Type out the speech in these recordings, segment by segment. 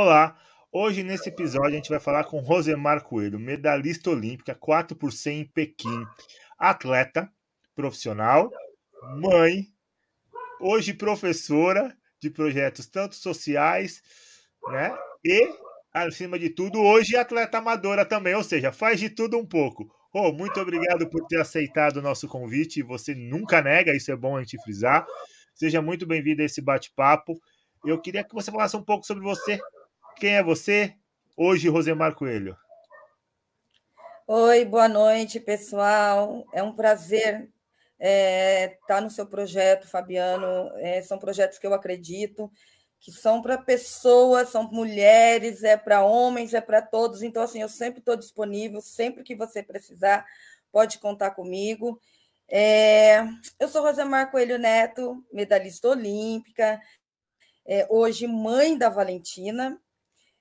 Olá, hoje nesse episódio a gente vai falar com Rosemar Coelho, medalhista olímpica 4 por 100 em Pequim, atleta profissional, mãe, hoje professora de projetos tanto sociais, né? E, acima de tudo, hoje atleta amadora também, ou seja, faz de tudo um pouco. Oh, muito obrigado por ter aceitado o nosso convite. Você nunca nega, isso é bom a gente frisar. Seja muito bem-vindo a esse bate-papo. Eu queria que você falasse um pouco sobre você. Quem é você? Hoje, Rosemar Coelho. Oi, boa noite, pessoal. É um prazer estar é, tá no seu projeto, Fabiano. É, são projetos que eu acredito que são para pessoas, são mulheres, é para homens, é para todos. Então, assim, eu sempre estou disponível, sempre que você precisar, pode contar comigo. É, eu sou Rosemar Coelho Neto, medalhista olímpica, é, hoje mãe da Valentina,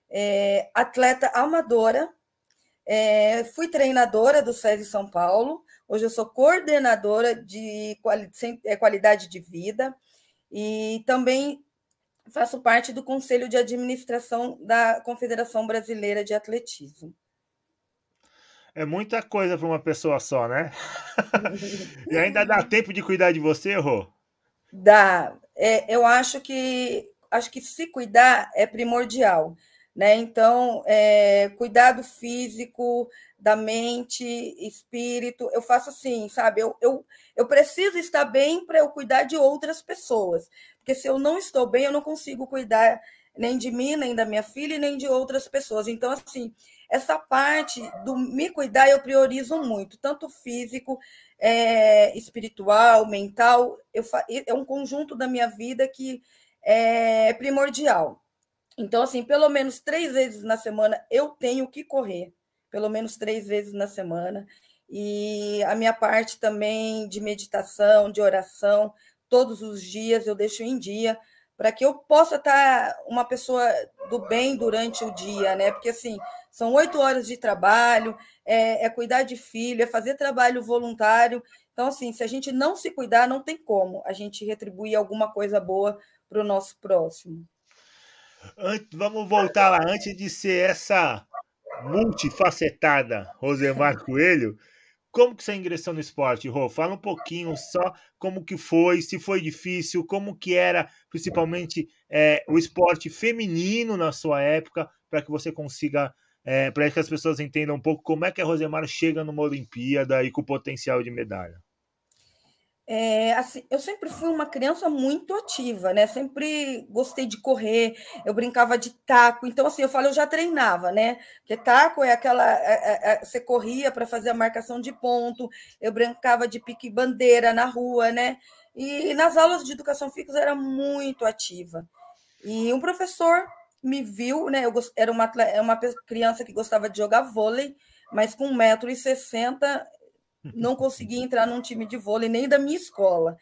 é, atleta amadora, é, fui treinadora do SESI São Paulo, hoje eu sou coordenadora de é, qualidade de vida e também faço parte do Conselho de Administração da Confederação Brasileira de Atletismo. É muita coisa para uma pessoa só, né? e ainda dá tempo de cuidar de você, Rô? Dá. É, eu acho que acho que se cuidar é primordial. Né? Então, é, cuidado físico, da mente, espírito, eu faço assim, sabe? Eu, eu, eu preciso estar bem para eu cuidar de outras pessoas, porque se eu não estou bem, eu não consigo cuidar nem de mim, nem da minha filha, nem de outras pessoas. Então, assim, essa parte do me cuidar eu priorizo muito, tanto físico, é, espiritual, mental, eu, é um conjunto da minha vida que é primordial. Então, assim, pelo menos três vezes na semana eu tenho que correr, pelo menos três vezes na semana. E a minha parte também de meditação, de oração, todos os dias eu deixo em dia, para que eu possa estar uma pessoa do bem durante o dia, né? Porque assim, são oito horas de trabalho, é, é, cuidar de filho, é fazer trabalho voluntário. Então, assim, se a gente não se cuidar, não tem como a gente retribuir alguma coisa boa para o nosso próximo. Vamos voltar lá, antes de ser essa multifacetada Rosemar Coelho, como que você ingressou no esporte, Rô? Fala um pouquinho só como que foi, se foi difícil, como que era, principalmente, é, o esporte feminino na sua época, para que você consiga, é, para que as pessoas entendam um pouco como é que a Rosemar chega numa Olimpíada e com potencial de medalha. É, assim, eu sempre fui uma criança muito ativa, né? Sempre gostei de correr, eu brincava de taco. Então, assim, eu falo, eu já treinava, né? Porque taco é aquela. É, é, é, você corria para fazer a marcação de ponto, eu brincava de pique-bandeira na rua, né? E nas aulas de educação física eu era muito ativa. E um professor me viu, né? Eu era uma, uma criança que gostava de jogar vôlei, mas com 1,60m não consegui entrar num time de vôlei nem da minha escola.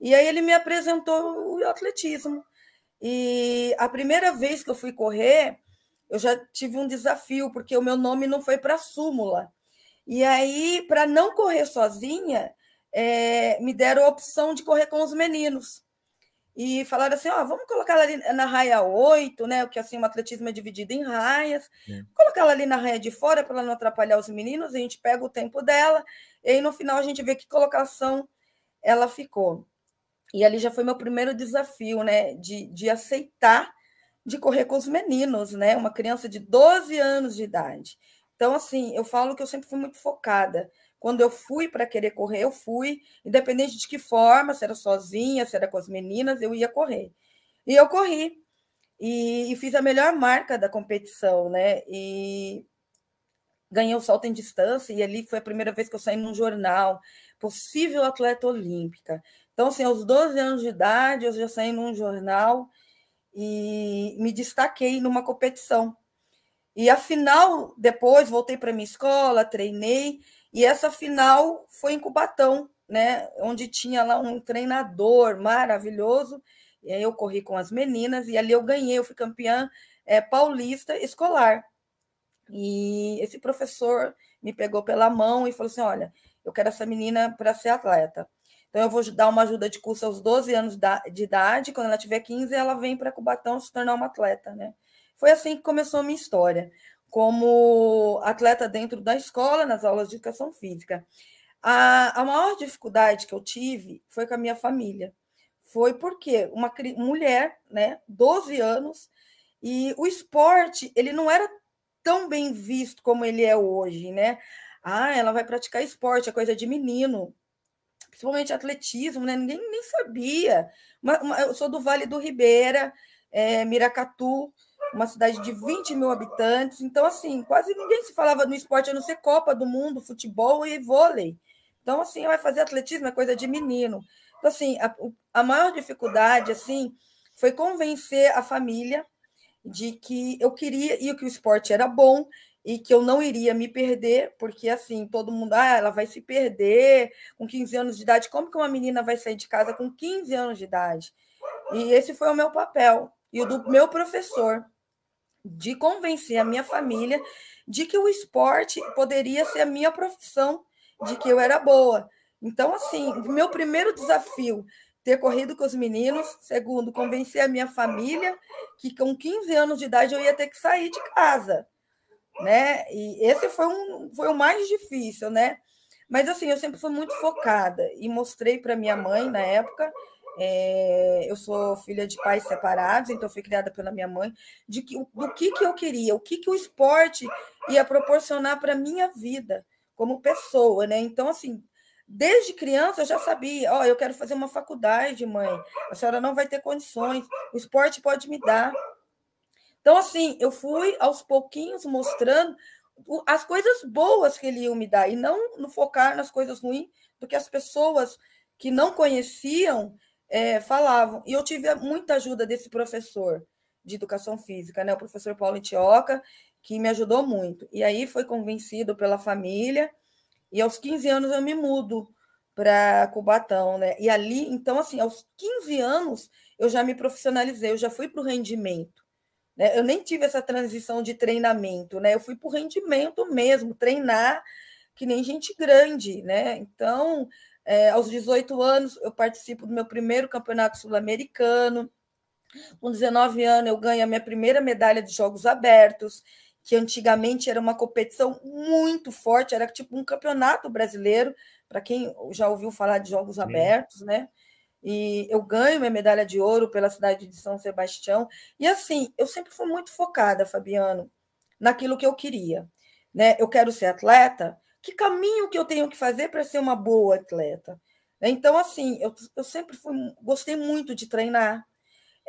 E aí ele me apresentou o atletismo. E a primeira vez que eu fui correr, eu já tive um desafio, porque o meu nome não foi para súmula. E aí, para não correr sozinha, é, me deram a opção de correr com os meninos e falaram assim: ó, vamos colocar ela ali na raia 8, né? O que assim, o atletismo é dividido em raias. É. Colocar ela ali na raia de fora para ela não atrapalhar os meninos, a gente pega o tempo dela, e aí no final a gente vê que colocação ela ficou. E ali já foi meu primeiro desafio, né? De, de aceitar de correr com os meninos, né? Uma criança de 12 anos de idade. Então, assim, eu falo que eu sempre fui muito focada. Quando eu fui para querer correr, eu fui, independente de que forma, se era sozinha, se era com as meninas, eu ia correr. E eu corri. E, e fiz a melhor marca da competição, né? E ganhei o salto em distância, e ali foi a primeira vez que eu saí num jornal, possível atleta olímpica. Então, assim, aos 12 anos de idade, eu já saí num jornal e me destaquei numa competição. E a final, depois, voltei para minha escola, treinei, e essa final foi em Cubatão, né? Onde tinha lá um treinador maravilhoso. E aí eu corri com as meninas e ali eu ganhei, eu fui campeã é, paulista escolar. E esse professor me pegou pela mão e falou assim: olha, eu quero essa menina para ser atleta. Então, eu vou dar uma ajuda de curso aos 12 anos de idade. Quando ela tiver 15, ela vem para Cubatão se tornar uma atleta, né? Foi assim que começou a minha história, como atleta dentro da escola, nas aulas de educação física. A, a maior dificuldade que eu tive foi com a minha família. Foi porque uma mulher, né, 12 anos, e o esporte, ele não era tão bem visto como ele é hoje, né? Ah, ela vai praticar esporte, é coisa de menino. Principalmente atletismo, né? Ninguém nem sabia. Uma, uma, eu sou do Vale do Ribeira, é, Miracatu, uma cidade de 20 mil habitantes. Então, assim, quase ninguém se falava no esporte, a não ser Copa do Mundo, futebol e vôlei. Então, assim, vai fazer atletismo é coisa de menino. Então, assim, a, a maior dificuldade, assim, foi convencer a família de que eu queria e que o esporte era bom e que eu não iria me perder, porque assim, todo mundo, ah, ela vai se perder com 15 anos de idade. Como que uma menina vai sair de casa com 15 anos de idade? E esse foi o meu papel e o do meu professor de convencer a minha família de que o esporte poderia ser a minha profissão, de que eu era boa. Então, assim, meu primeiro desafio ter corrido com os meninos. Segundo, convencer a minha família que com 15 anos de idade eu ia ter que sair de casa, né? E esse foi, um, foi o mais difícil, né? Mas assim, eu sempre fui muito focada e mostrei para minha mãe na época. É, eu sou filha de pais separados, então fui criada pela minha mãe, de que, do que, que eu queria, o que, que o esporte ia proporcionar para minha vida como pessoa, né? Então, assim, Desde criança eu já sabia, ó, oh, eu quero fazer uma faculdade, mãe. A senhora não vai ter condições. O esporte pode me dar. Então, assim, eu fui aos pouquinhos mostrando as coisas boas que ele ia me dar e não no focar nas coisas ruins do que as pessoas que não conheciam é, falavam. E eu tive muita ajuda desse professor de educação física, né? O professor Paulo Itioca, que me ajudou muito. E aí foi convencido pela família e aos 15 anos eu me mudo para Cubatão, né? E ali, então, assim, aos 15 anos eu já me profissionalizei, eu já fui para o rendimento. Né? Eu nem tive essa transição de treinamento, né? Eu fui para o rendimento mesmo, treinar que nem gente grande, né? Então, é, aos 18 anos, eu participo do meu primeiro campeonato sul-americano. Com 19 anos, eu ganho a minha primeira medalha de Jogos Abertos que antigamente era uma competição muito forte, era tipo um campeonato brasileiro, para quem já ouviu falar de Jogos Sim. Abertos, né? E eu ganho minha medalha de ouro pela cidade de São Sebastião. E assim, eu sempre fui muito focada, Fabiano, naquilo que eu queria. Né? Eu quero ser atleta, que caminho que eu tenho que fazer para ser uma boa atleta? Então, assim, eu, eu sempre fui, gostei muito de treinar,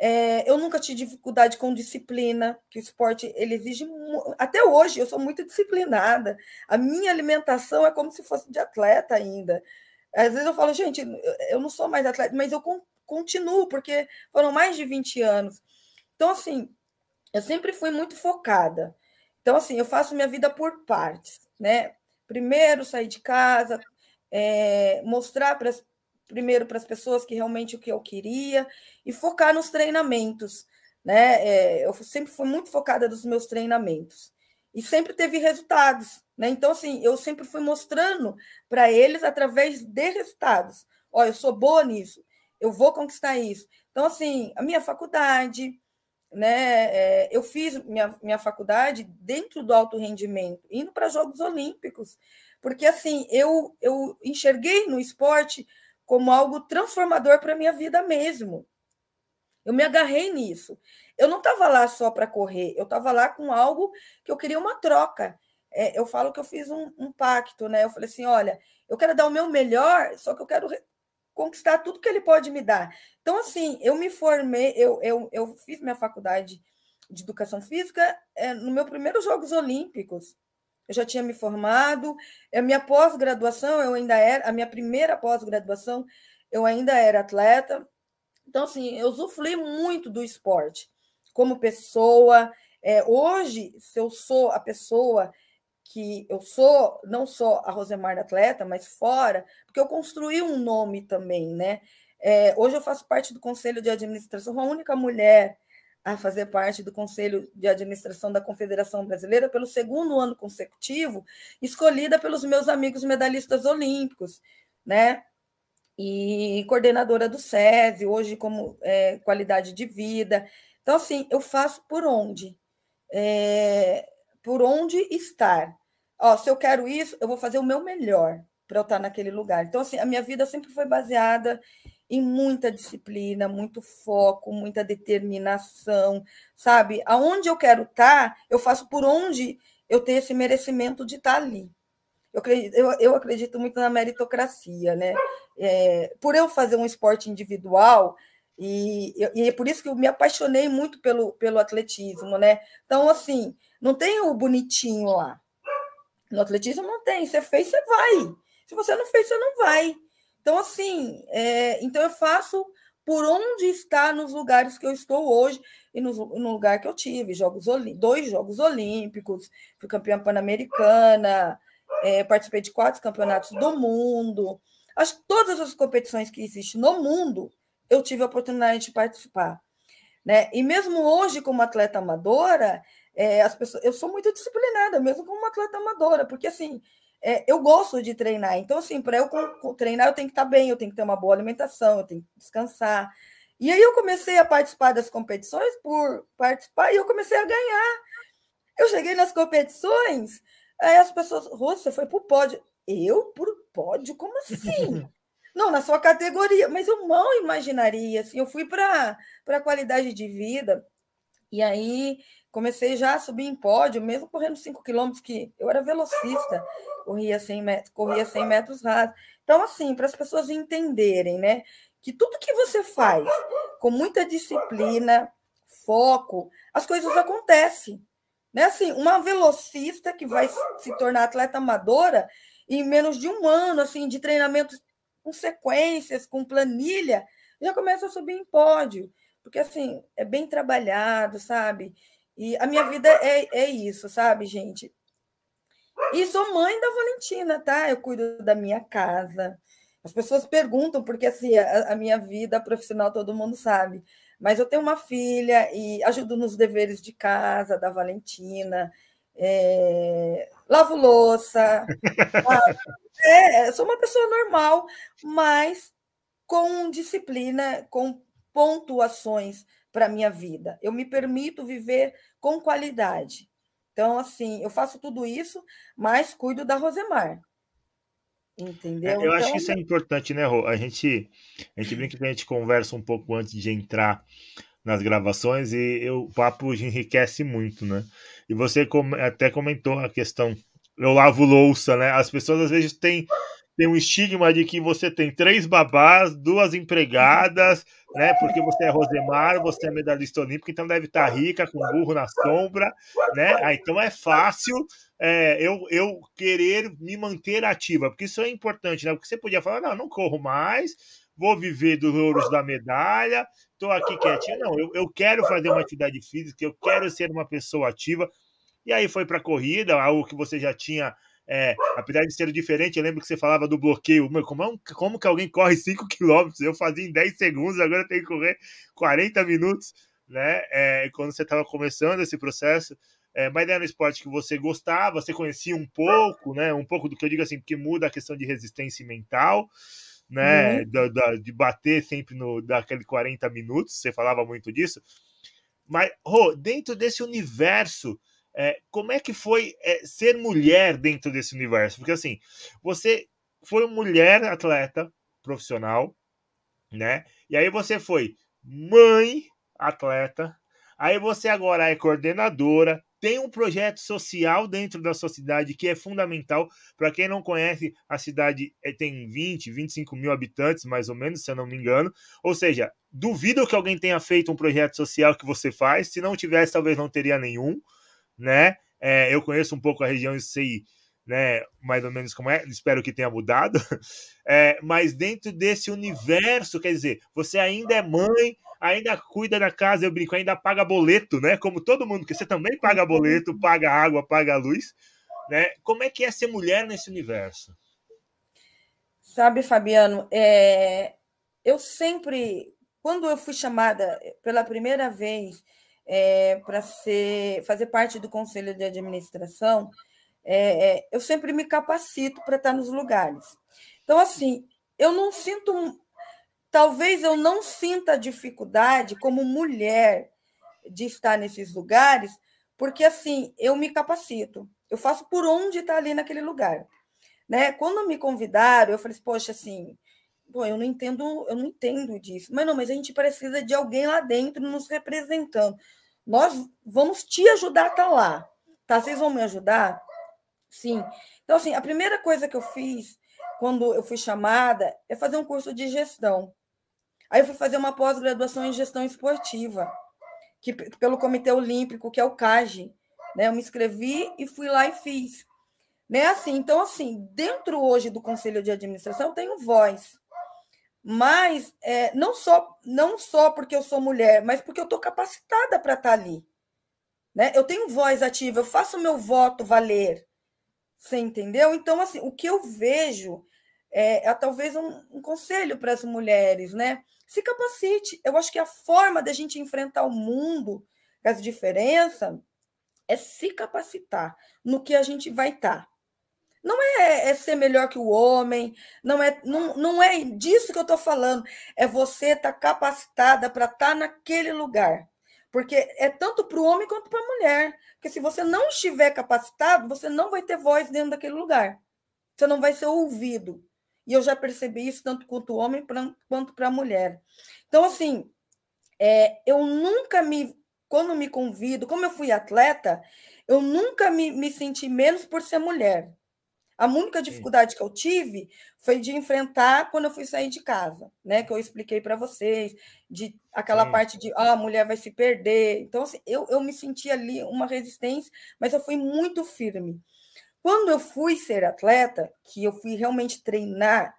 é, eu nunca tive dificuldade com disciplina, que o esporte ele exige. Até hoje eu sou muito disciplinada. A minha alimentação é como se fosse de atleta ainda. Às vezes eu falo, gente, eu não sou mais atleta, mas eu continuo, porque foram mais de 20 anos. Então, assim, eu sempre fui muito focada. Então, assim, eu faço minha vida por partes, né? Primeiro sair de casa, é, mostrar para as primeiro para as pessoas que realmente o que eu queria e focar nos treinamentos, né? É, eu sempre fui muito focada nos meus treinamentos e sempre teve resultados, né? Então assim, eu sempre fui mostrando para eles através de resultados. Olha, eu sou boa nisso, eu vou conquistar isso. Então assim, a minha faculdade, né? É, eu fiz minha, minha faculdade dentro do alto rendimento, indo para Jogos Olímpicos, porque assim eu eu enxerguei no esporte como algo transformador para a minha vida mesmo. Eu me agarrei nisso. Eu não estava lá só para correr, eu estava lá com algo que eu queria uma troca. É, eu falo que eu fiz um, um, pacto, né? Eu falei assim: olha, eu quero dar o meu melhor, só que eu quero conquistar tudo que ele pode me dar. Então, assim, eu me formei, eu, eu, eu fiz minha faculdade de educação física é, no meu primeiro Jogos Olímpicos eu já tinha me formado, a minha pós-graduação, eu ainda era, a minha primeira pós-graduação, eu ainda era atleta. Então, assim, eu usufruí muito do esporte como pessoa. É, hoje, se eu sou a pessoa que eu sou, não só a Rosemar atleta, mas fora, porque eu construí um nome também, né? É, hoje eu faço parte do conselho de administração, a única mulher a fazer parte do Conselho de Administração da Confederação Brasileira pelo segundo ano consecutivo, escolhida pelos meus amigos medalhistas olímpicos, né? E coordenadora do SESI, hoje como é, qualidade de vida. Então, assim, eu faço por onde? é, por onde estar. Ó, se eu quero isso, eu vou fazer o meu melhor para eu estar naquele lugar. Então, assim, a minha vida sempre foi baseada em muita disciplina, muito foco, muita determinação, sabe? Aonde eu quero estar, eu faço por onde eu tenho esse merecimento de estar ali. Eu acredito, eu, eu acredito muito na meritocracia, né? É, por eu fazer um esporte individual, e, e, é por isso que eu me apaixonei muito pelo, pelo atletismo, né? Então, assim, não tem o bonitinho lá. No atletismo não tem. Você fez, você vai. Se você não fez, você não vai. Então, assim, é, então eu faço por onde está nos lugares que eu estou hoje e no, no lugar que eu tive, jogos dois Jogos Olímpicos, fui campeã pan-americana, é, participei de quatro campeonatos do mundo. Acho que todas as competições que existem no mundo, eu tive a oportunidade de participar. Né? E mesmo hoje, como atleta amadora, é, as pessoas, eu sou muito disciplinada, mesmo como atleta amadora, porque assim, é, eu gosto de treinar. Então, assim, para eu treinar, eu tenho que estar bem, eu tenho que ter uma boa alimentação, eu tenho que descansar. E aí eu comecei a participar das competições por participar e eu comecei a ganhar. Eu cheguei nas competições, aí as pessoas, você foi para o pódio. Eu, por pódio? Como assim? Não, na sua categoria, mas eu mal imaginaria. Assim, eu fui para a qualidade de vida, e aí comecei já a subir em pódio, mesmo correndo 5 quilômetros, que eu era velocista, corria 100 metros, corria 100 metros rasos. Então, assim, para as pessoas entenderem, né, que tudo que você faz com muita disciplina, foco, as coisas acontecem. Né? Assim, uma velocista que vai se tornar atleta amadora em menos de um ano, assim, de treinamento com sequências, com planilha, já começa a subir em pódio. Porque, assim, é bem trabalhado, sabe? E a minha vida é, é isso, sabe, gente? E sou mãe da Valentina, tá? Eu cuido da minha casa. As pessoas perguntam, porque assim, a, a, minha vida profissional todo mundo sabe. Mas eu tenho uma filha e ajudo nos deveres de casa da Valentina. É, lavo louça. é, sou uma pessoa normal, mas com disciplina, com pontuações para a minha vida. Eu me permito viver com qualidade. Então, assim, eu faço tudo isso, mas cuido da Rosemar. Entendeu? É, eu então, acho que isso é importante, né, Rô? A gente, a gente brinca que a gente conversa um pouco antes de entrar nas gravações e eu, o papo enriquece muito, né? E você até comentou a questão, eu lavo louça, né? As pessoas às vezes têm, têm um estigma de que você tem três babás, duas empregadas, né? Porque você é Rosemar, você é medalhista olímpico, então deve estar rica, com burro na sombra, né? Ah, então é fácil é, eu, eu querer me manter ativa, porque isso é importante, né? Porque você podia falar, não, não corro mais, vou viver dos ouros da medalha, estou aqui quietinho. Não, eu, eu quero fazer uma atividade física, eu quero ser uma pessoa ativa. E aí foi para a corrida, algo que você já tinha é, apesar de ser diferente, eu lembro que você falava do bloqueio. Meu, como, é como que alguém corre 5 km? Eu fazia em 10 segundos, agora tem que correr 40 minutos, né? É, quando você estava começando esse processo. É, mas era um esporte que você gostava, você conhecia um pouco, né? Um pouco do que eu digo assim, porque muda a questão de resistência mental, né? Uhum. Da, da, de bater sempre no daquele 40 minutos, você falava muito disso. Mas, Rô, dentro desse universo é, como é que foi é, ser mulher dentro desse universo? Porque assim, você foi mulher atleta profissional, né? E aí você foi mãe atleta, aí você agora é coordenadora, tem um projeto social dentro da sua cidade que é fundamental. Para quem não conhece, a cidade é, tem 20, 25 mil habitantes, mais ou menos, se eu não me engano. Ou seja, duvido que alguém tenha feito um projeto social que você faz. Se não tivesse, talvez não teria nenhum né? É, eu conheço um pouco a região e sei né, mais ou menos como é, espero que tenha mudado, é, mas dentro desse universo, quer dizer, você ainda é mãe, ainda cuida da casa, eu brinco, ainda paga boleto, né, como todo mundo, que você também paga boleto, paga água, paga luz, né, como é que é ser mulher nesse universo? Sabe, Fabiano, é, eu sempre, quando eu fui chamada pela primeira vez é, para fazer parte do conselho de administração, é, eu sempre me capacito para estar nos lugares. Então, assim, eu não sinto, talvez eu não sinta dificuldade como mulher de estar nesses lugares, porque assim, eu me capacito, eu faço por onde está ali naquele lugar. Né? Quando me convidaram, eu falei, assim, poxa, assim, pô, eu não entendo, eu não entendo disso. Mas não, mas a gente precisa de alguém lá dentro nos representando. Nós vamos te ajudar a estar tá lá. Tá? Vocês vão me ajudar? Sim. Então, assim, a primeira coisa que eu fiz quando eu fui chamada é fazer um curso de gestão. Aí eu fui fazer uma pós-graduação em gestão esportiva, que pelo Comitê Olímpico, que é o CAGE. Né? Eu me inscrevi e fui lá e fiz. Né? Assim, então, assim, dentro hoje do Conselho de Administração, eu tenho voz. Mas é, não, só, não só porque eu sou mulher, mas porque eu estou capacitada para estar tá ali. Né? Eu tenho voz ativa, eu faço meu voto valer. Você entendeu? Então, assim, o que eu vejo é, é talvez um, um conselho para as mulheres, né? Se capacite. Eu acho que a forma da gente enfrentar o mundo, as diferenças, é se capacitar no que a gente vai estar. Tá. Não é, é, ser melhor que o homem, não é, não, não é disso que eu estou falando. É você estar tá capacitada para estar tá naquele lugar. Porque é tanto para o homem quanto para a mulher. Porque se você não estiver capacitado, você não vai ter voz dentro daquele lugar. Você não vai ser ouvido. E eu já percebi isso tanto quanto o homem pra, quanto para a mulher. Então, assim, é, eu nunca me. Quando me convido, como eu fui atleta, eu nunca me, me senti menos por ser mulher. A única dificuldade que eu tive foi de enfrentar quando eu fui sair de casa, né? Que eu expliquei para vocês, de aquela Sim. parte de ah, a mulher vai se perder. Então, assim, eu, eu me senti ali uma resistência, mas eu fui muito firme. Quando eu fui ser atleta, que eu fui realmente treinar,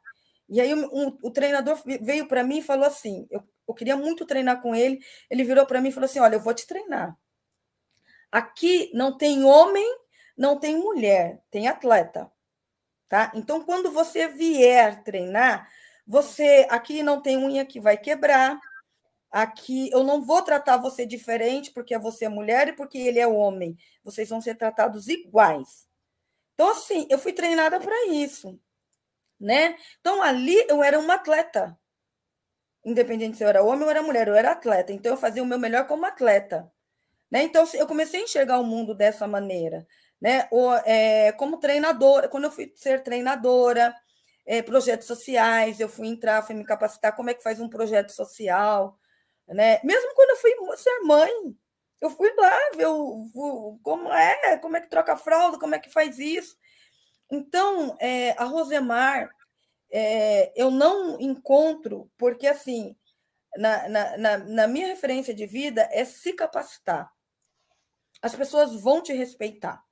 e aí um, o treinador veio para mim e falou assim: eu, eu queria muito treinar com ele. Ele virou para mim e falou assim: Olha, eu vou te treinar. Aqui não tem homem, não tem mulher, tem atleta. Tá? Então, quando você vier treinar, você aqui não tem unha que vai quebrar. Aqui eu não vou tratar você diferente porque você é mulher e porque ele é homem. Vocês vão ser tratados iguais. Então, assim, eu fui treinada para isso, né? Então, ali eu era uma atleta. Independente se eu era homem ou era mulher, eu era atleta. Então, eu fazia o meu melhor como atleta. Né? Então, eu comecei a enxergar o mundo dessa maneira né? Ou, é, como treinadora, quando eu fui ser treinadora, é, projetos sociais, eu fui entrar, fui me capacitar como é que faz um projeto social, né? Mesmo quando eu fui ser mãe, eu fui lá ver como é, como é que troca fralda, como é que faz isso. Então, é, a Rosemar, é, eu não encontro, porque assim, na, na, na, na minha referência de vida é se capacitar. As pessoas vão te respeitar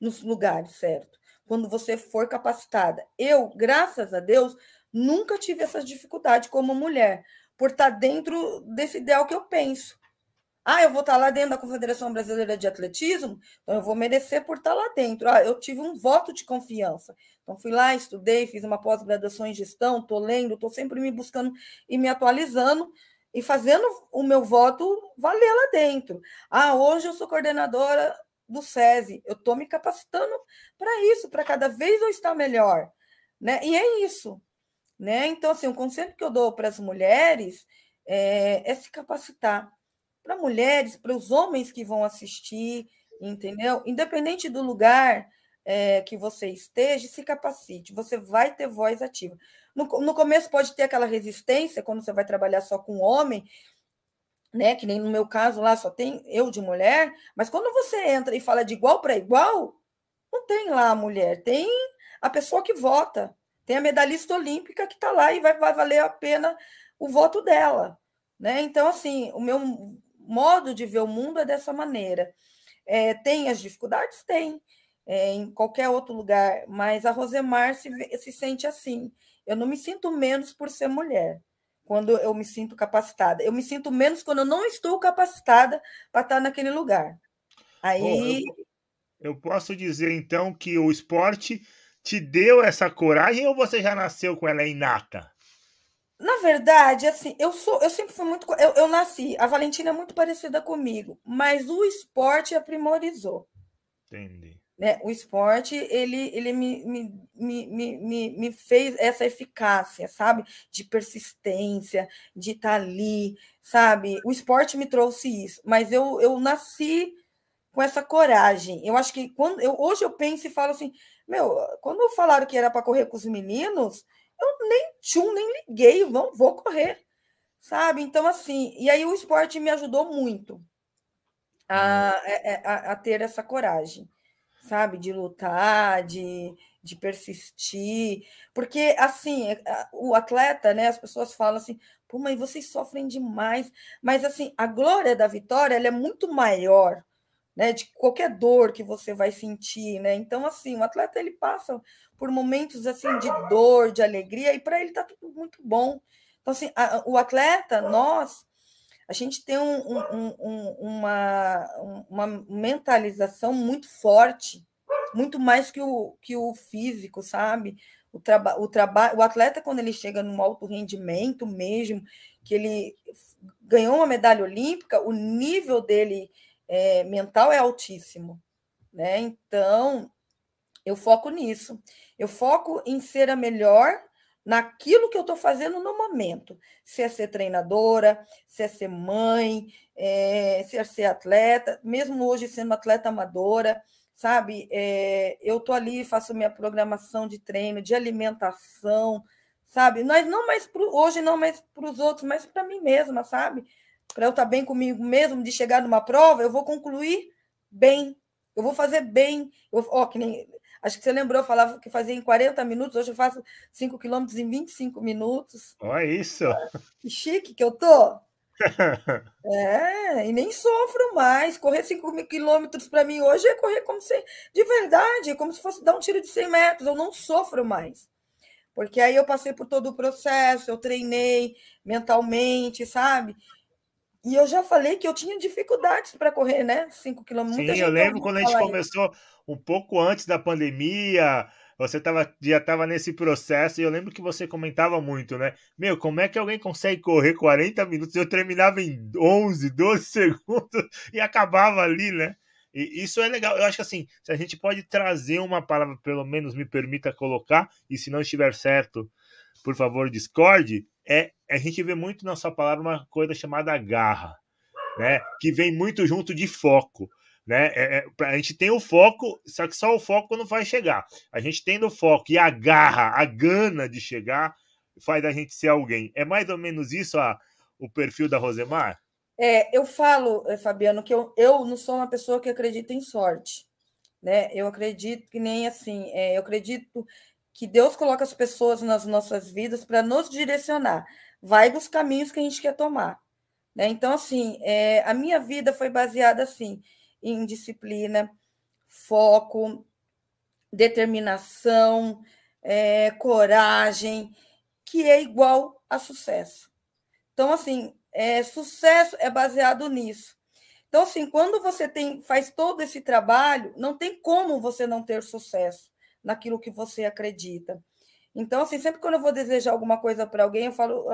nos lugares certo, quando você for capacitada. Eu, graças a Deus, nunca tive essa dificuldade como mulher, por estar dentro desse ideal que eu penso. Ah, eu vou estar lá dentro da Confederação Brasileira de Atletismo, então eu vou merecer por estar lá dentro. Ah, eu tive um voto de confiança. Então fui lá, estudei, fiz uma pós-graduação em gestão, estou lendo, estou sempre me buscando e me atualizando e fazendo o meu voto valer lá dentro. Ah, hoje eu sou coordenadora do SESI. Eu estou me capacitando para isso, para cada vez eu estar melhor. Né? E é isso. Né? Então, assim, o conselho que eu dou para as mulheres é, é se capacitar. Para mulheres, para os homens que vão assistir, entendeu? Independente do lugar é, que você esteja, se capacite. Você vai ter voz ativa. No, no começo pode ter aquela resistência, quando você vai trabalhar só com homem, né? Que nem no meu caso lá só tem eu de mulher, mas quando você entra e fala de igual para igual, não tem lá a mulher, tem a pessoa que vota, tem a medalhista olímpica que está lá e vai, vai valer a pena o voto dela, né? Então, assim, o meu modo de ver o mundo é dessa maneira. É, tem as dificuldades? Tem. É, em qualquer outro lugar, mas a Rosemar se, se sente assim. Eu não me sinto menos por ser mulher quando eu me sinto capacitada. Eu me sinto menos quando eu não estou capacitada para estar naquele lugar. Aí. Bom, eu, eu, posso dizer, então, que o esporte te deu essa coragem ou você já nasceu com ela inata? Na verdade, assim, eu sou, eu sempre fui muito. Eu, eu nasci, a Valentina é muito parecida comigo, mas o esporte aprimorizou. Entendi. Né? O esporte ele, ele me, me, me, me, me fez essa eficácia, sabe? De persistência, de estar tá ali, sabe? O esporte me trouxe isso, mas eu, eu nasci com essa coragem. Eu acho que quando eu, hoje eu penso e falo assim, meu, quando falaram que era para correr com os meninos, eu nem tchum, nem liguei, vão, vou correr, sabe? Então, assim, e aí o esporte me ajudou muito a, a, é, é, a, a ter essa coragem, sabe? De lutar, de, de persistir, porque, assim, é, o atleta, né, as pessoas falam assim, pô, mas vocês sofrem demais, mas, assim, a glória da vitória, ela é muito maior, né, de qualquer dor que você vai sentir, né? Então, assim, o atleta ele passa por momentos assim de dor, de alegria, e para ele está tudo muito bom. Então, assim, a, o atleta, nós, a gente tem um, um, um, uma, uma mentalização muito forte, muito mais que o, que o físico, sabe? O, traba o, traba o atleta, quando ele chega num alto rendimento mesmo, que ele ganhou uma medalha olímpica, o nível dele é, mental é altíssimo. Né? Então, eu foco nisso. Eu foco em ser a melhor naquilo que eu estou fazendo no momento. Se é ser treinadora, se é ser mãe, é, se é ser atleta, mesmo hoje sendo atleta amadora, sabe? É, eu estou ali, faço minha programação de treino, de alimentação, sabe? Nós não mais pro, hoje não mais para os outros, mas para mim mesma, sabe? para eu estar tá bem comigo mesmo, de chegar numa prova, eu vou concluir bem. Eu vou fazer bem. Eu, ó, que nem, acho que você lembrou, eu falava que fazia em 40 minutos, hoje eu faço 5 quilômetros em 25 minutos. Olha isso! Que chique que eu tô! é, e nem sofro mais. Correr 5 quilômetros para mim hoje é correr como se, de verdade, é como se fosse dar um tiro de 100 metros. Eu não sofro mais. Porque aí eu passei por todo o processo, eu treinei mentalmente, sabe? E eu já falei que eu tinha dificuldades para correr, né? 5 quilômetros. Sim, eu lembro quando a gente começou um pouco antes da pandemia, você tava, já estava nesse processo, e eu lembro que você comentava muito, né? Meu, como é que alguém consegue correr 40 minutos? Eu terminava em 11, 12 segundos e acabava ali, né? E isso é legal. Eu acho que assim, se a gente pode trazer uma palavra, pelo menos me permita colocar, e se não estiver certo, por favor, discorde, é a gente vê muito na sua palavra uma coisa chamada garra, né? Que vem muito junto de foco. Né? É, é, a gente tem o foco, só que só o foco não vai chegar. A gente tendo o foco e a garra, a gana de chegar, faz a gente ser alguém. É mais ou menos isso a, o perfil da Rosemar? É, eu falo, eh, Fabiano, que eu, eu não sou uma pessoa que acredita em sorte. Né? Eu acredito que nem assim, é, eu acredito que Deus coloca as pessoas nas nossas vidas para nos direcionar. Vai dos caminhos que a gente quer tomar. Né? Então, assim, é, a minha vida foi baseada assim em disciplina, foco, determinação, é, coragem, que é igual a sucesso. Então, assim, é, sucesso é baseado nisso. Então, assim, quando você tem, faz todo esse trabalho, não tem como você não ter sucesso naquilo que você acredita. Então, assim, sempre quando eu vou desejar alguma coisa para alguém, eu falo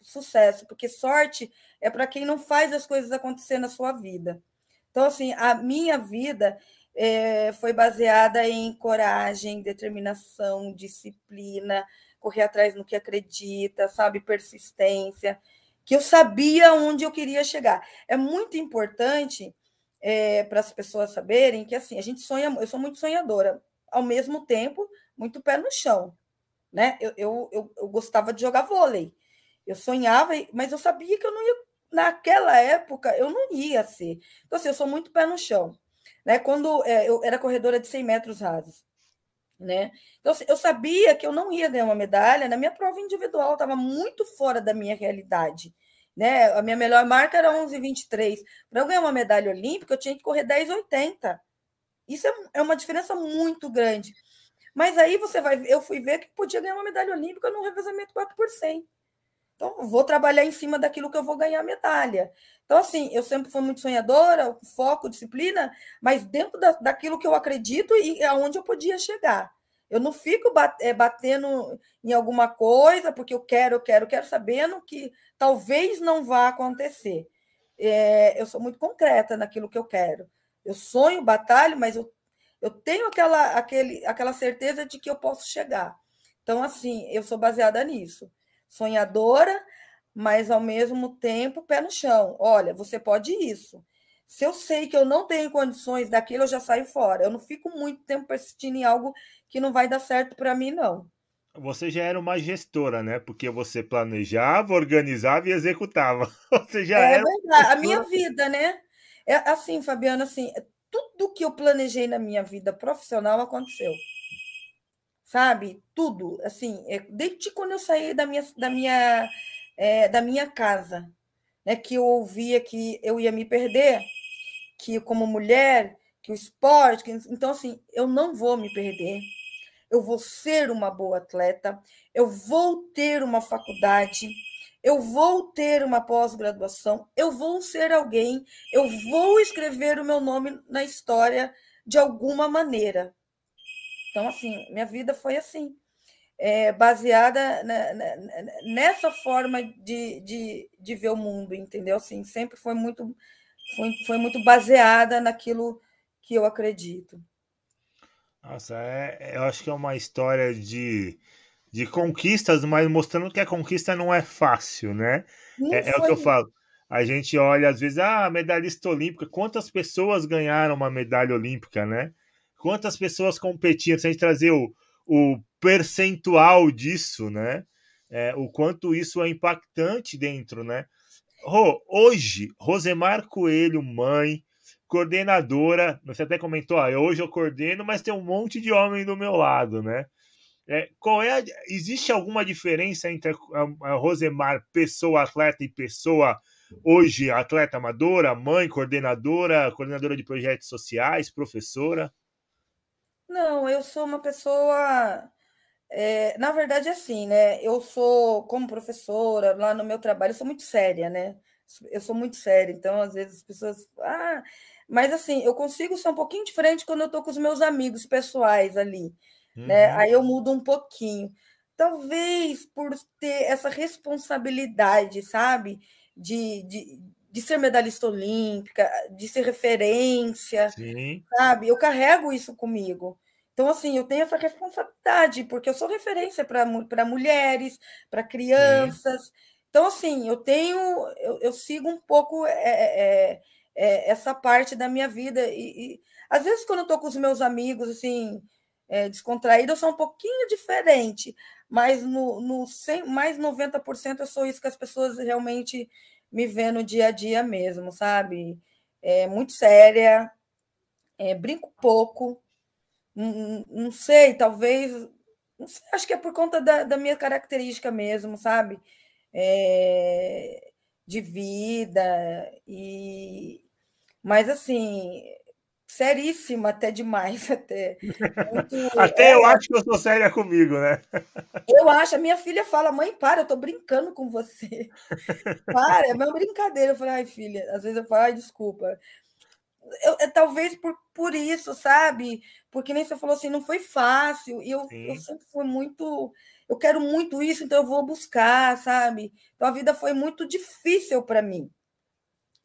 sucesso, porque sorte é para quem não faz as coisas acontecer na sua vida. Então, assim, a minha vida é, foi baseada em coragem, determinação, disciplina, correr atrás no que acredita, sabe, persistência, que eu sabia onde eu queria chegar. É muito importante é, para as pessoas saberem que assim a gente sonha. Eu sou muito sonhadora ao mesmo tempo, muito pé no chão. Né? Eu, eu, eu, eu gostava de jogar vôlei. Eu sonhava, mas eu sabia que eu não ia, naquela época, eu não ia ser. Então, assim, eu sou muito pé no chão. Né? Quando é, eu era corredora de 100 metros rasos. Né? Então, assim, eu sabia que eu não ia ganhar uma medalha na minha prova individual, estava muito fora da minha realidade. Né? A minha melhor marca era 11,23. Para eu ganhar uma medalha olímpica, eu tinha que correr 10,80. Isso é, é uma diferença muito grande. Mas aí você vai, eu fui ver que podia ganhar uma medalha olímpica no revezamento 4 por 100. Então, vou trabalhar em cima daquilo que eu vou ganhar medalha. Então, assim, eu sempre fui muito sonhadora, foco, disciplina, mas dentro da, daquilo que eu acredito e aonde eu podia chegar. Eu não fico eh, batendo em alguma coisa porque eu quero, eu quero, eu quero, sabendo que talvez não vá acontecer. É, eu sou muito concreta naquilo que eu quero. Eu sonho, batalho, mas eu, eu tenho aquela, aquele, aquela certeza de que eu posso chegar. Então, assim, eu sou baseada nisso. Sonhadora, mas ao mesmo tempo pé no chão. Olha, você pode isso. Se eu sei que eu não tenho condições daquilo, eu já saio fora. Eu não fico muito tempo persistindo em algo que não vai dar certo para mim, não. Você já era uma gestora, né? Porque você planejava, organizava e executava. Você já é era. Verdade. A minha vida, né? É assim, Fabiana, assim, tudo que eu planejei na minha vida profissional aconteceu. Sabe? Tudo. Assim, é, desde quando eu saí da minha, da minha, é, da minha casa, né? Que eu ouvia que eu ia me perder, que como mulher, que o esporte. Que... Então, assim, eu não vou me perder eu vou ser uma boa atleta, eu vou ter uma faculdade, eu vou ter uma pós-graduação, eu vou ser alguém, eu vou escrever o meu nome na história de alguma maneira. Então, assim, minha vida foi assim, é, baseada na, na, nessa forma de, de, de ver o mundo, entendeu? Assim, sempre foi muito, foi, foi muito baseada naquilo que eu acredito. Nossa, é, eu acho que é uma história de, de conquistas, mas mostrando que a conquista não é fácil, né? É, é, o que eu falo. A gente olha, às vezes, ah, medalhista olímpica, quantas pessoas ganharam uma medalha olímpica, né? Quantas pessoas competiam? Se a gente trazer o, o percentual disso, né? É, o quanto isso é impactante dentro, né? Rô, hoje, Rosemar Coelho, mãe, coordenadora, você até comentou, ah, hoje eu coordeno, mas tem um monte de homem do meu lado, né? É, qual é a, existe alguma diferença entre a, a Rosemar, pessoa atleta e pessoa hoje atleta amadora, mãe, coordenadora, coordenadora de projetos sociais, professora? Não, eu sou uma pessoa é, na verdade, assim, né? Eu sou, como professora, lá no meu trabalho, eu sou muito séria, né? Eu sou muito séria, então, às vezes, as pessoas. Ah, mas assim, eu consigo ser um pouquinho diferente quando eu estou com os meus amigos pessoais ali. Né? Uhum. Né? Aí eu mudo um pouquinho. Talvez por ter essa responsabilidade, sabe? De, de, de ser medalhista olímpica, de ser referência, Sim. sabe? Eu carrego isso comigo. Então, assim, eu tenho essa responsabilidade, porque eu sou referência para mulheres, para crianças. Sim. Então, assim, eu tenho, eu, eu sigo um pouco é, é, é é, essa parte da minha vida. E, e, às vezes, quando eu estou com os meus amigos, assim, é, descontraído, eu sou um pouquinho diferente, mas no, no 100, mais 90% eu sou isso que as pessoas realmente me vê no dia a dia mesmo, sabe? É muito séria, é, brinco pouco, não, não sei, talvez. Não sei, acho que é por conta da, da minha característica mesmo, sabe? É, de vida e, mas assim, seríssima até demais, até. Muito, até é, eu acho que eu sou séria comigo, né? Eu acho, a minha filha fala, mãe, para, eu tô brincando com você. Para, é uma brincadeira. Eu falo, ai, filha, às vezes eu falo, ai, desculpa. Eu, é, talvez por, por isso, sabe? Porque nem você falou assim, não foi fácil. E eu, eu sempre fui muito. Eu quero muito isso, então eu vou buscar, sabe? Então a vida foi muito difícil para mim.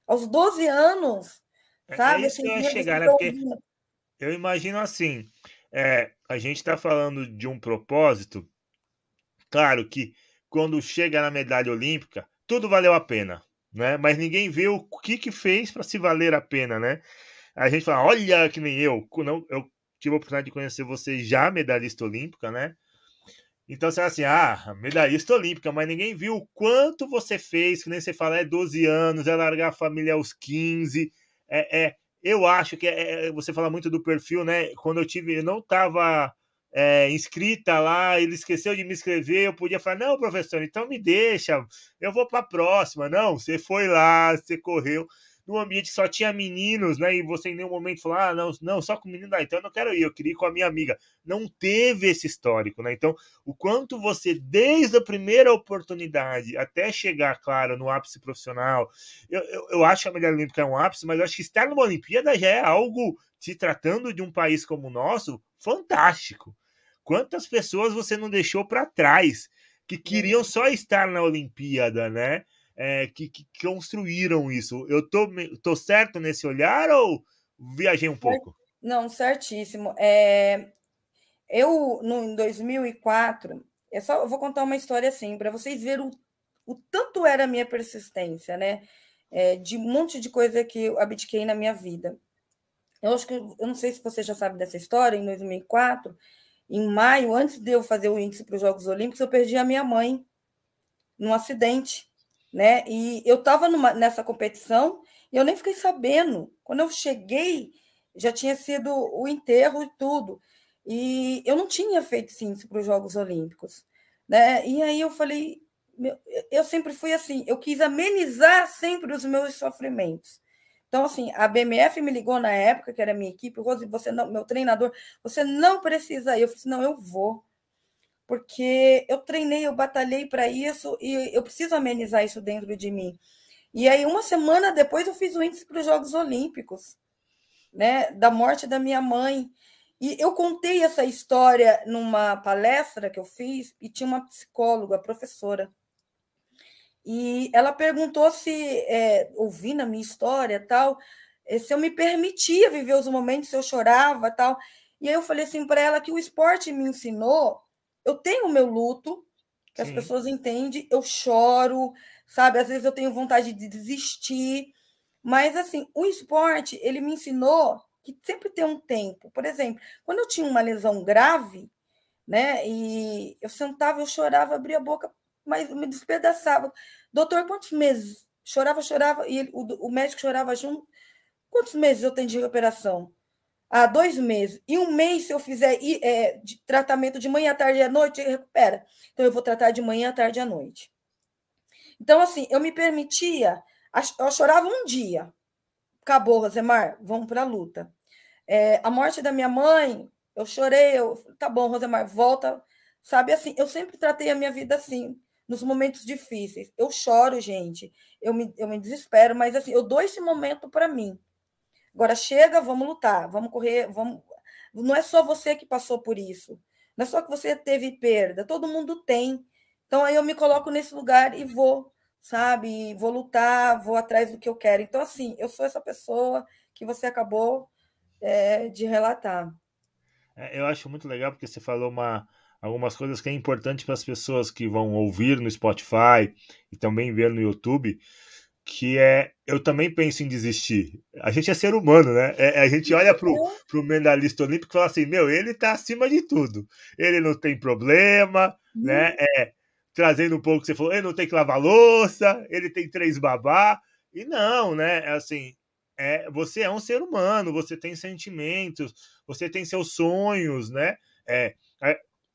Aos 12 anos, Sabe? É isso que eu ia chegar, né? Porque eu imagino assim, é, a gente está falando de um propósito, claro que quando chega na medalha olímpica, tudo valeu a pena, né? Mas ninguém vê o que que fez para se valer a pena, né? A gente fala, olha que nem eu, não, eu tive a oportunidade de conhecer você já medalhista olímpica, né? Então você fala assim, ah, medalhista olímpica, mas ninguém viu o quanto você fez, que nem você fala, é 12 anos, é largar a família aos 15, é, é eu acho que é, é, você fala muito do perfil, né? Quando eu tive, eu não estava é, inscrita lá, ele esqueceu de me inscrever, eu podia falar, não, professor, então me deixa, eu vou para a próxima. Não, você foi lá, você correu num ambiente que só tinha meninos, né? E você em nenhum momento falou, ah, não, não, só com menino, ah, então eu não quero ir, eu queria ir com a minha amiga. Não teve esse histórico, né? Então, o quanto você, desde a primeira oportunidade até chegar, claro, no ápice profissional, eu, eu, eu acho que a medalha olímpica é um ápice, mas eu acho que estar numa Olimpíada já é algo, se tratando de um país como o nosso, fantástico. Quantas pessoas você não deixou para trás que queriam só estar na Olimpíada, né? É, que, que, construíram isso. Eu tô, tô certo nesse olhar ou viajei um pouco? Não, certíssimo. É, eu, no, em 2004, é só, eu vou contar uma história assim, para vocês verem o, o tanto era a minha persistência, né? é, de um monte de coisa que eu abdiquei na minha vida. Eu acho que, eu não sei se você já sabe dessa história, em 2004, em maio, antes de eu fazer o índice para os Jogos Olímpicos, eu perdi a minha mãe num acidente, né? E eu estava nessa competição e eu nem fiquei sabendo. Quando eu cheguei, já tinha sido o enterro e tudo. E eu não tinha feito índice para os Jogos Olímpicos, né? E aí eu falei, eu sempre fui assim, eu quis amenizar sempre os meus sofrimentos. Então, assim, a BMF me ligou na época, que era minha equipe, Rose, você não, meu treinador, você não precisa ir. Eu falei assim, não, eu vou. Porque eu treinei, eu batalhei para isso e eu preciso amenizar isso dentro de mim. E aí, uma semana depois, eu fiz o índice para os Jogos Olímpicos, né? Da morte da minha mãe. E eu contei essa história numa palestra que eu fiz e tinha uma psicóloga, professora. E ela perguntou se, é, ouvindo a minha história tal, eh, se eu me permitia viver os momentos, se eu chorava tal. E aí eu falei assim para ela que o esporte me ensinou. Eu tenho o meu luto, que Sim. as pessoas entendem, eu choro, sabe? Às vezes eu tenho vontade de desistir, mas assim, o esporte, ele me ensinou que sempre tem um tempo. Por exemplo, quando eu tinha uma lesão grave, né, e eu sentava, eu chorava, abria a boca mas me despedaçava. Doutor, quantos meses? Chorava, chorava, e ele, o, o, médico chorava junto. Quantos meses eu tenho de recuperação? Ah, dois meses. E um mês, se eu fizer é, de tratamento de manhã, tarde e à noite, recupera. Então, eu vou tratar de manhã, tarde e à noite. Então, assim, eu me permitia. Eu chorava um dia. Acabou, Rosemar, vamos para a luta. É, a morte da minha mãe, eu chorei. Eu, tá bom, Rosemar, volta. Sabe assim, eu sempre tratei a minha vida assim nos momentos difíceis. Eu choro, gente, eu me, eu me desespero, mas assim, eu dou esse momento para mim. Agora chega, vamos lutar, vamos correr, vamos. Não é só você que passou por isso. Não é só que você teve perda, todo mundo tem. Então aí eu me coloco nesse lugar e vou, sabe? Vou lutar, vou atrás do que eu quero. Então, assim, eu sou essa pessoa que você acabou é, de relatar. É, eu acho muito legal porque você falou uma, algumas coisas que é importante para as pessoas que vão ouvir no Spotify e também ver no YouTube, que é eu também penso em desistir. A gente é ser humano, né? É, a gente olha pro, pro medalhista olímpico e fala assim, meu, ele tá acima de tudo. Ele não tem problema, uhum. né? É, trazendo um pouco que você falou, ele não tem que lavar louça, ele tem três babá. E não, né? É assim, é, você é um ser humano, você tem sentimentos, você tem seus sonhos, né? É,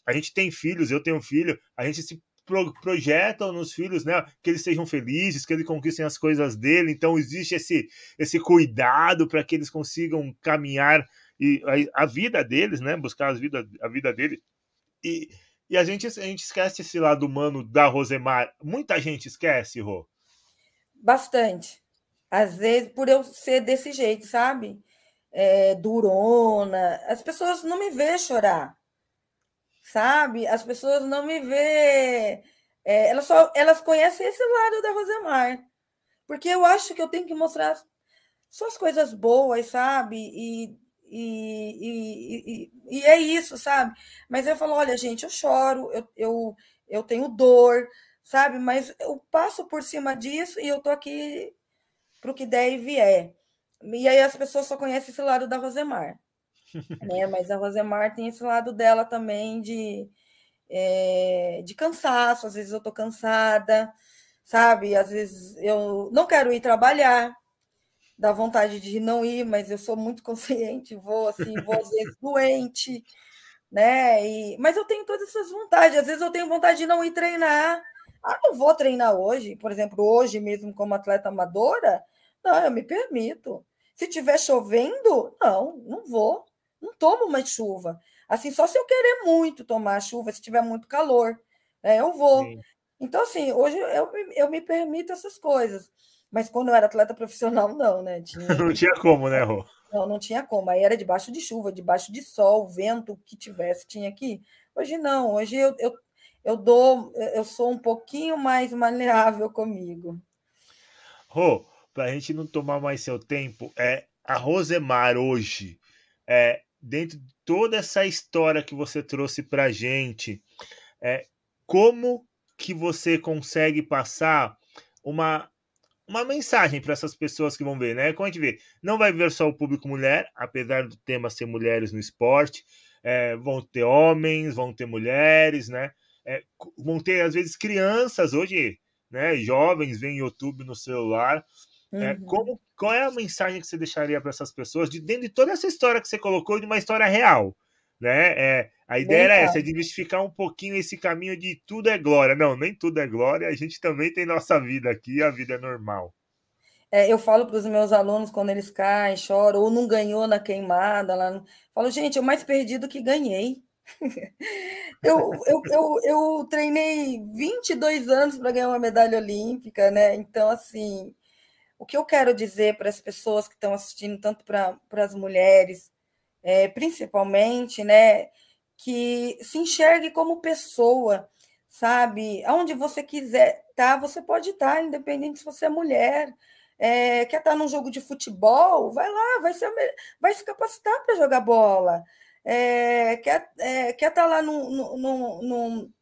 a gente tem filhos, eu tenho um filho, a gente se pro, projetam nos filhos, né? Que eles sejam felizes, que eles conquistem as coisas dele. Então existe esse, esse cuidado para que eles consigam caminhar e a, a, vida deles, né? Buscar as vida, a vida dele. E, e a gente, a gente esquece esse lado humano da Rosemar. Muita gente esquece, Rô. Bastante. Às vezes, por eu ser desse jeito, sabe? É, durona. As pessoas não me vê chorar sabe? As pessoas não me vê, é, elas só elas conhecem esse lado da Rosemar, porque eu acho que eu tenho que mostrar só as coisas boas, sabe? E, e, e, e, é isso, sabe? Mas eu falo, olha, gente, eu choro, eu, eu, eu tenho dor, sabe? Mas eu passo por cima disso e eu tô aqui para o que der e vier. E aí as pessoas só conhecem esse lado da Rosemar né? Mas a Rosemar tem esse lado dela também de, é, de cansaço, às vezes eu tô cansada, sabe? Às vezes eu não quero ir trabalhar, dá vontade de não ir, mas eu sou muito consciente, vou assim, vou às vezes doente, né? E, mas eu tenho todas essas vontades, às vezes eu tenho vontade de não ir treinar. Ah, não vou treinar hoje, por exemplo, hoje mesmo como atleta amadora, não, eu me permito. Se tiver chovendo, não, não vou não tomo mais chuva. Assim, só se eu querer muito tomar chuva, se tiver muito calor, é, eu vou. Sim. Então, assim, hoje eu, eu me permito essas coisas. Mas quando eu era atleta profissional, não, né? Tinha... não tinha como, né, Rô? Não, não tinha como. Aí era debaixo de chuva, debaixo de sol, vento, o que tivesse, tinha aqui. Hoje não, hoje eu, eu, eu dou, eu sou um pouquinho mais maleável comigo. Rô, para a gente não tomar mais seu tempo, é a Rosemar hoje, é, dentro de toda essa história que você trouxe para gente, é, como que você consegue passar uma uma mensagem para essas pessoas que vão ver, né? Como a gente vê, não vai ver só o público mulher, apesar do tema ser mulheres no esporte, é, vão ter homens, vão ter mulheres, né? É, vão ter, às vezes, crianças hoje, né? Jovens veem YouTube no celular. É, uhum. É, como, qual é a mensagem que você deixaria para essas pessoas de dentro de toda essa história que você colocou de uma história real? Né? É, a ideia Bem, era essa, de desmistificar um pouquinho esse caminho de tudo é glória. Não, nem tudo é glória, a gente também tem nossa vida aqui, a vida é normal. É, eu falo para os meus alunos quando eles caem, choram, ou não ganhou na queimada. Lá. Falo, gente, eu mais perdido que ganhei. eu, eu, eu, eu treinei 22 anos para ganhar uma medalha olímpica, né? Então, assim, o que eu quero dizer para as pessoas que estão assistindo, tanto para as mulheres, é, principalmente, né? Que se enxergue como pessoa, sabe? Aonde você quiser estar, tá, você pode estar, tá, independente se você é mulher é, quer estar num jogo de futebol, vai lá, vai, ser, vai se capacitar para jogar bola. É, quer, é, quer estar lá num, num, num,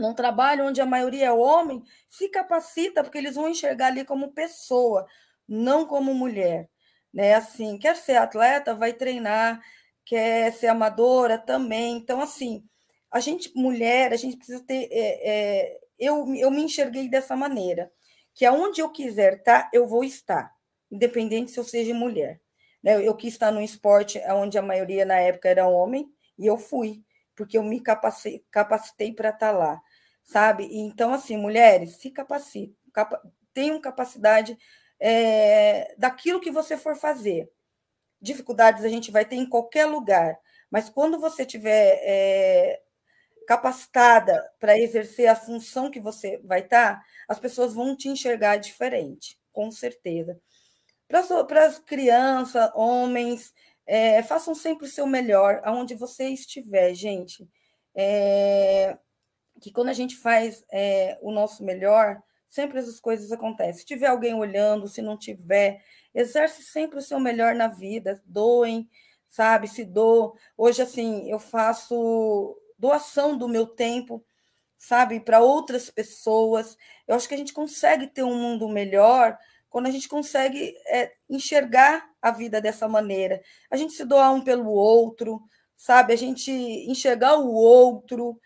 num trabalho onde a maioria é homem, se capacita, porque eles vão enxergar ali como pessoa, não como mulher. Né? Assim, quer ser atleta, vai treinar, quer ser amadora também. Então, assim, a gente, mulher, a gente precisa ter. É, é, eu, eu me enxerguei dessa maneira que aonde eu quiser estar, tá, eu vou estar, independente se eu seja mulher. Né? Eu quis estar no esporte onde a maioria na época era homem, e eu fui, porque eu me capacitei, capacitei para estar lá, sabe? Então, assim, mulheres, se capacitem, capa, tenham capacidade é, daquilo que você for fazer. Dificuldades a gente vai ter em qualquer lugar, mas quando você tiver é, capacitada para exercer a função que você vai estar, tá, as pessoas vão te enxergar diferente, com certeza. Para as crianças, homens, é, façam sempre o seu melhor aonde você estiver, gente. É, que quando a gente faz é, o nosso melhor, sempre essas coisas acontecem. Se tiver alguém olhando, se não tiver, exerce sempre o seu melhor na vida, doem, sabe? Se dou. Hoje, assim, eu faço doação do meu tempo, sabe, para outras pessoas. Eu acho que a gente consegue ter um mundo melhor quando a gente consegue é, enxergar a vida dessa maneira. A gente se doar um pelo outro, sabe? A gente enxergar o outro.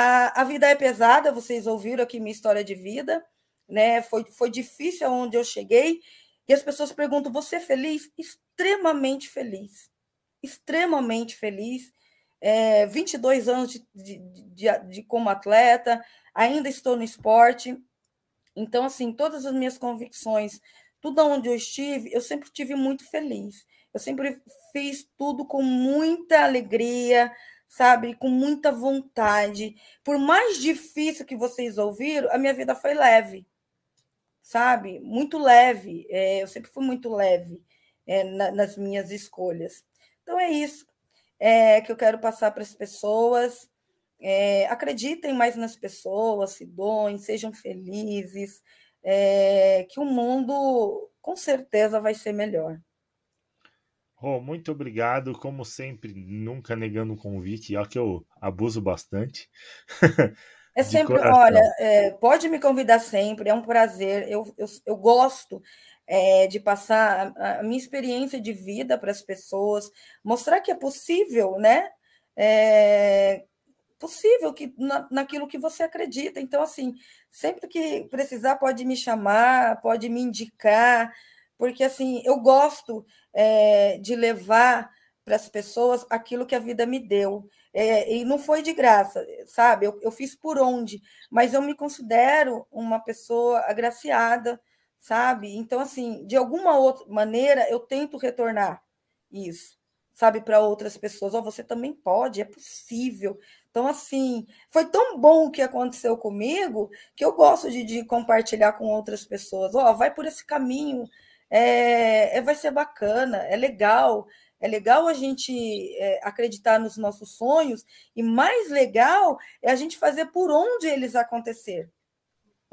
A, a vida é pesada, vocês ouviram aqui minha história de vida, né? Foi, foi difícil aonde eu cheguei. E as pessoas perguntam: você é feliz? Extremamente feliz. Extremamente feliz é, 22 anos de, de, de, de, como atleta, ainda estou no esporte. Então, assim, todas as minhas convicções, tudo onde eu estive, eu sempre estive muito feliz. Eu sempre fiz tudo com muita alegria, sabe, com muita vontade. Por mais difícil que vocês ouviram, a minha vida foi leve, sabe, muito leve. É, eu sempre fui muito leve é, na, nas minhas escolhas. Então é isso é, que eu quero passar para as pessoas. É, acreditem mais nas pessoas, se doem, sejam felizes, é, que o mundo com certeza vai ser melhor. Oh, muito obrigado, como sempre, nunca negando o convite, ó que eu abuso bastante. É sempre, olha, é, pode me convidar sempre, é um prazer, eu, eu, eu gosto é, de passar a, a, minha experiência de vida para as pessoas, mostrar que é possível, né? É possível que na, naquilo que você acredita. Então, assim, sempre que precisar, pode me chamar, pode me indicar, porque assim, eu gosto é, de levar para as pessoas aquilo que a vida me deu. É, e não foi de graça, sabe? Eu, eu fiz por onde, mas eu me considero uma pessoa agraciada sabe? Então, assim, de alguma outra maneira, eu tento retornar isso, sabe, para outras pessoas. Oh, você também pode, é possível. Então, assim, foi tão bom o que aconteceu comigo que eu gosto de, de compartilhar com outras pessoas. Ó, oh, vai por esse caminho, é, é, vai ser bacana, é legal. É legal a gente é, acreditar nos nossos sonhos e mais legal é a gente fazer por onde eles acontecer.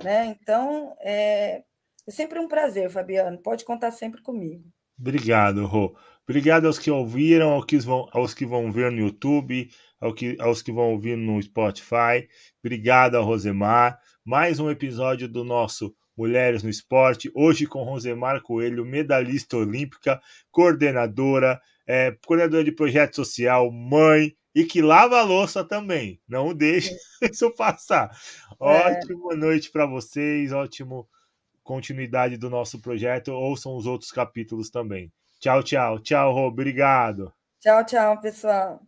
Né? Então, é, é sempre um prazer, Fabiano. Pode contar sempre comigo. Obrigado, Rô. Obrigado aos que ouviram, aos que vão, aos que vão ver no YouTube, aos que, aos que vão ouvir no Spotify. Obrigado Rosemar. mais um episódio do nosso Mulheres no Esporte, hoje com Rosemar Coelho, medalhista olímpica, coordenadora, é, coordenadora de projeto social, mãe e que lava a louça também. Não deixe isso passar. É. Ótima noite para vocês, ótimo continuidade do nosso projeto. Ouçam os outros capítulos também. Tchau, tchau. Tchau, Rô. Obrigado. Tchau, tchau, pessoal.